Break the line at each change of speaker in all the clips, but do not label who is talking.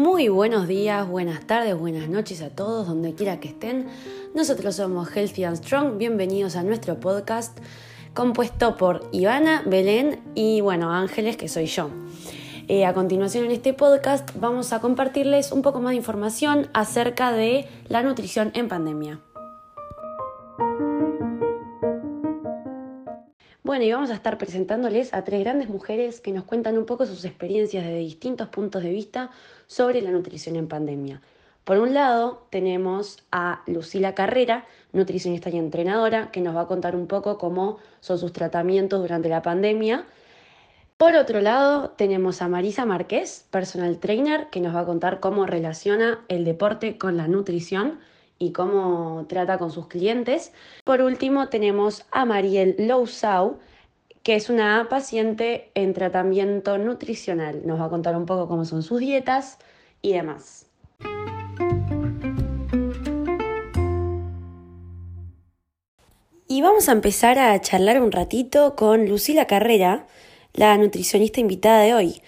Muy buenos días, buenas tardes, buenas noches a todos, donde quiera que estén. Nosotros somos Healthy and Strong. Bienvenidos a nuestro podcast compuesto por Ivana, Belén y, bueno, Ángeles, que soy yo. Eh, a continuación en este podcast vamos a compartirles un poco más de información acerca de la nutrición en pandemia. Bueno, y vamos a estar presentándoles a tres grandes mujeres que nos cuentan un poco sus experiencias desde distintos puntos de vista sobre la nutrición en pandemia. Por un lado, tenemos a Lucila Carrera, nutricionista y entrenadora, que nos va a contar un poco cómo son sus tratamientos durante la pandemia. Por otro lado, tenemos a Marisa Márquez, personal trainer, que nos va a contar cómo relaciona el deporte con la nutrición y cómo trata con sus clientes. Por último, tenemos a Mariel Lousau, que es una paciente en tratamiento nutricional. Nos va a contar un poco cómo son sus dietas y demás. Y vamos a empezar a charlar un ratito con Lucila Carrera, la nutricionista invitada de hoy.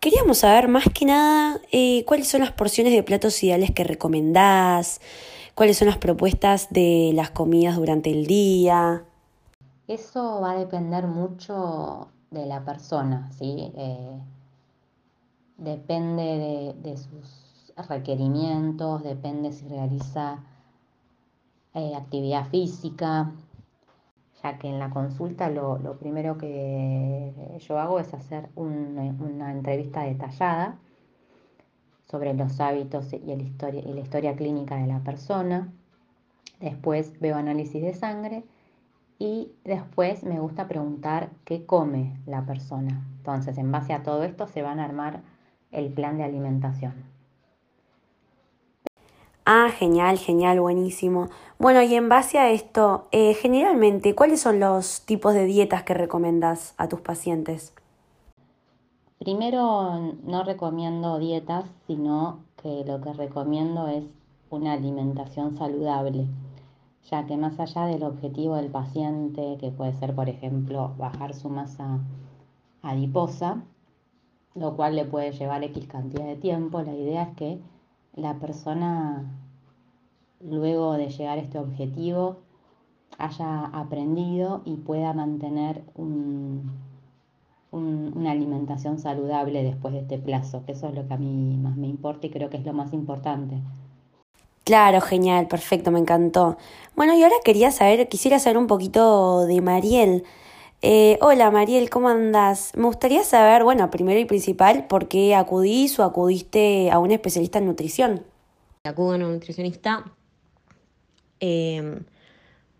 Queríamos saber más que nada eh, cuáles son las porciones de platos ideales que recomendás, cuáles son las propuestas de las comidas durante el día.
Eso va a depender mucho de la persona, ¿sí? Eh, depende de, sus requerimientos, depende si realiza eh, actividad física, ya que en la consulta lo, primero que yo hago es hacer una entrevista detallada sobre los hábitos y, el historia, y la historia clínica de la persona. Después veo análisis de sangre y después me gusta preguntar qué come la persona. Entonces, en base a todo esto se van a armar el plan de alimentación.
Ah, genial, genial, buenísimo. Bueno, y en base a esto, eh, generalmente, ¿cuáles son los tipos de dietas que recomendas a tus pacientes?
Primero, no recomiendo dietas, sino que lo que recomiendo es una alimentación saludable, ya que más allá del objetivo del paciente, que puede ser, por ejemplo, bajar su masa adiposa, lo cual le puede llevar X cantidad de tiempo, la idea es que la persona, luego de llegar a este objetivo, haya aprendido y pueda mantener un, una alimentación saludable después de este plazo, que eso es lo que a mí más me importa y creo que es lo más importante.
Claro, genial, perfecto, me encantó. Bueno, y ahora quería saber, quisiera saber un poquito de Mariel. Eh, hola Mariel, ¿cómo andas? Me gustaría saber, bueno, primero y principal, ¿por qué acudís o acudiste a un especialista en nutrición?
Acudo a un nutricionista eh,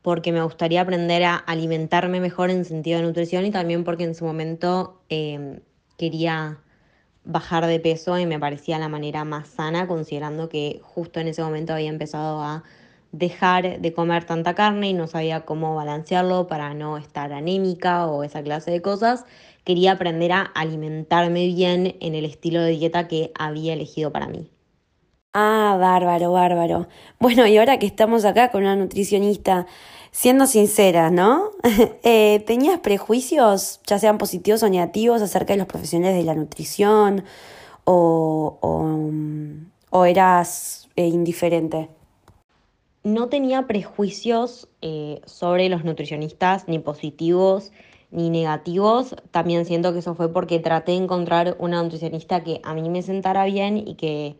porque me gustaría aprender a alimentarme mejor en sentido de nutrición y también porque en su momento eh, quería bajar de peso y me parecía la manera más sana, considerando que justo en ese momento había empezado a dejar de comer tanta carne y no sabía cómo balancearlo para no estar anémica o esa clase de cosas. Quería aprender a alimentarme bien en el estilo de dieta que había elegido para mí.
Ah, bárbaro, bárbaro. Bueno, y ahora que estamos acá con una nutricionista, siendo sincera, ¿no? Eh, ¿Tenías prejuicios, ya sean positivos o negativos, acerca de los profesionales de la nutrición o, o, eras eh, indiferente?
no tenía prejuicios eh, sobre los nutricionistas, ni positivos ni negativos. También siento que eso fue porque traté de encontrar una nutricionista que a mí me sentara bien y que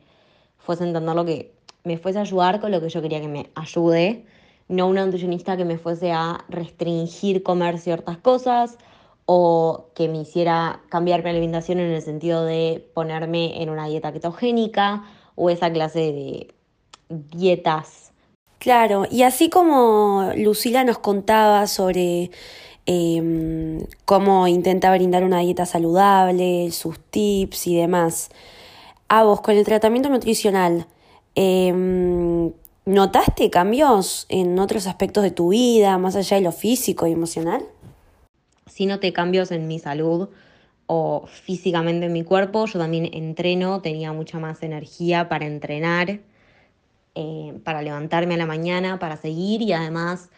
fuese entender lo que me fuese a ayudar con lo que yo quería que me ayude. No una nutricionista que me fuese a restringir comer ciertas cosas o que me hiciera cambiar mi alimentación en el sentido de ponerme en una dieta ketogénica o esa clase de dietas
Claro, y así como Lucila nos contaba sobre em, cómo intenta brindar una dieta saludable, sus tips y demás, a vos con el tratamiento nutricional, em, ¿notaste cambios en otros aspectos de tu vida, más allá de lo físico y emocional?
Sí noté cambios en mi salud o físicamente en mi cuerpo. Yo también entreno, tenía mucha más energía para entrenar eh, para levantarme a la mañana, para seguir y además,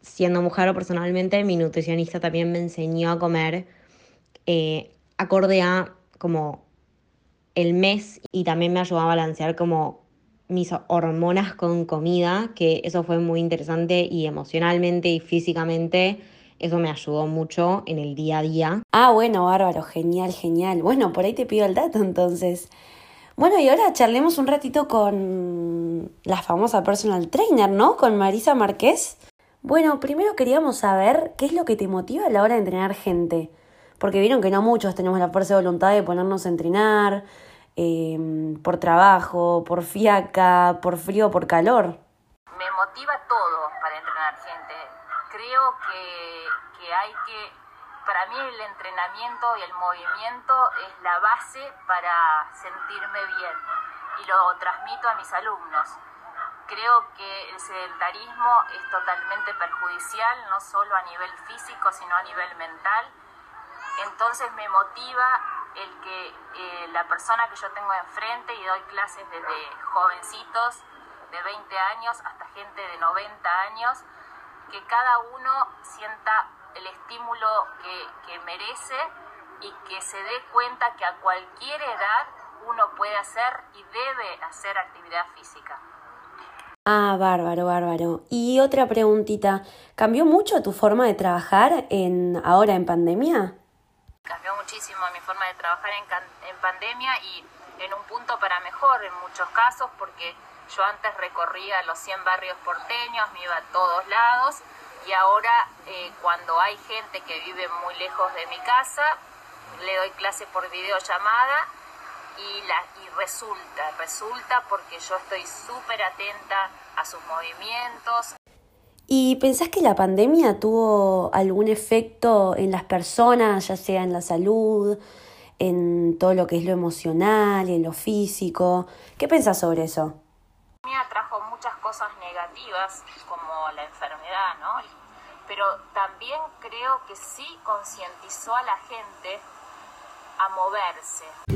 siendo mujer o personalmente, mi nutricionista también me enseñó a comer eh, acorde a como el mes y también me ayudó a balancear como mis hormonas con comida, que eso fue muy interesante y emocionalmente y físicamente eso me ayudó mucho en el día a día.
Ah, bueno, bárbaro, genial, genial. Bueno, por ahí te pido el dato entonces. Bueno, y ahora charlemos un ratito con la famosa personal trainer, ¿no? Con Marisa Márquez. Bueno, primero queríamos saber qué es lo que te motiva a la hora de entrenar gente. Porque vieron que no muchos tenemos la fuerza de voluntad de ponernos a entrenar eh, por trabajo, por fiaca, por frío, por calor.
Me motiva todo para entrenar gente. Creo que, que hay que, para mí el entrenamiento y el movimiento es la base para sentirme bien y lo transmito a mis alumnos. Creo que el sedentarismo es totalmente perjudicial, no solo a nivel físico, sino a nivel mental. Entonces me motiva el que eh, la persona que yo tengo enfrente y doy clases desde jovencitos de 20 años hasta gente de 90 años, que cada uno sienta el estímulo que, que merece y que se dé cuenta que a cualquier edad uno puede hacer y debe hacer actividad física.
Ah, bárbaro, bárbaro. Y otra preguntita, ¿cambió mucho tu forma de trabajar en ahora en pandemia?
Muchísimo mi forma de trabajar en, en pandemia y en un punto para mejor en muchos casos porque yo antes recorría los 100 barrios porteños, me iba a todos lados y ahora eh, cuando hay gente que vive muy lejos de mi casa, le doy clase por videollamada y, la, y resulta, resulta porque yo estoy súper atenta a sus movimientos.
¿Y pensás que la pandemia tuvo algún efecto en las personas, ya sea en la salud, en todo lo que es lo emocional, en lo físico? ¿Qué pensás sobre eso?
Me trajo muchas cosas negativas, como la enfermedad, ¿no? Pero también creo que sí concientizó a la gente a moverse.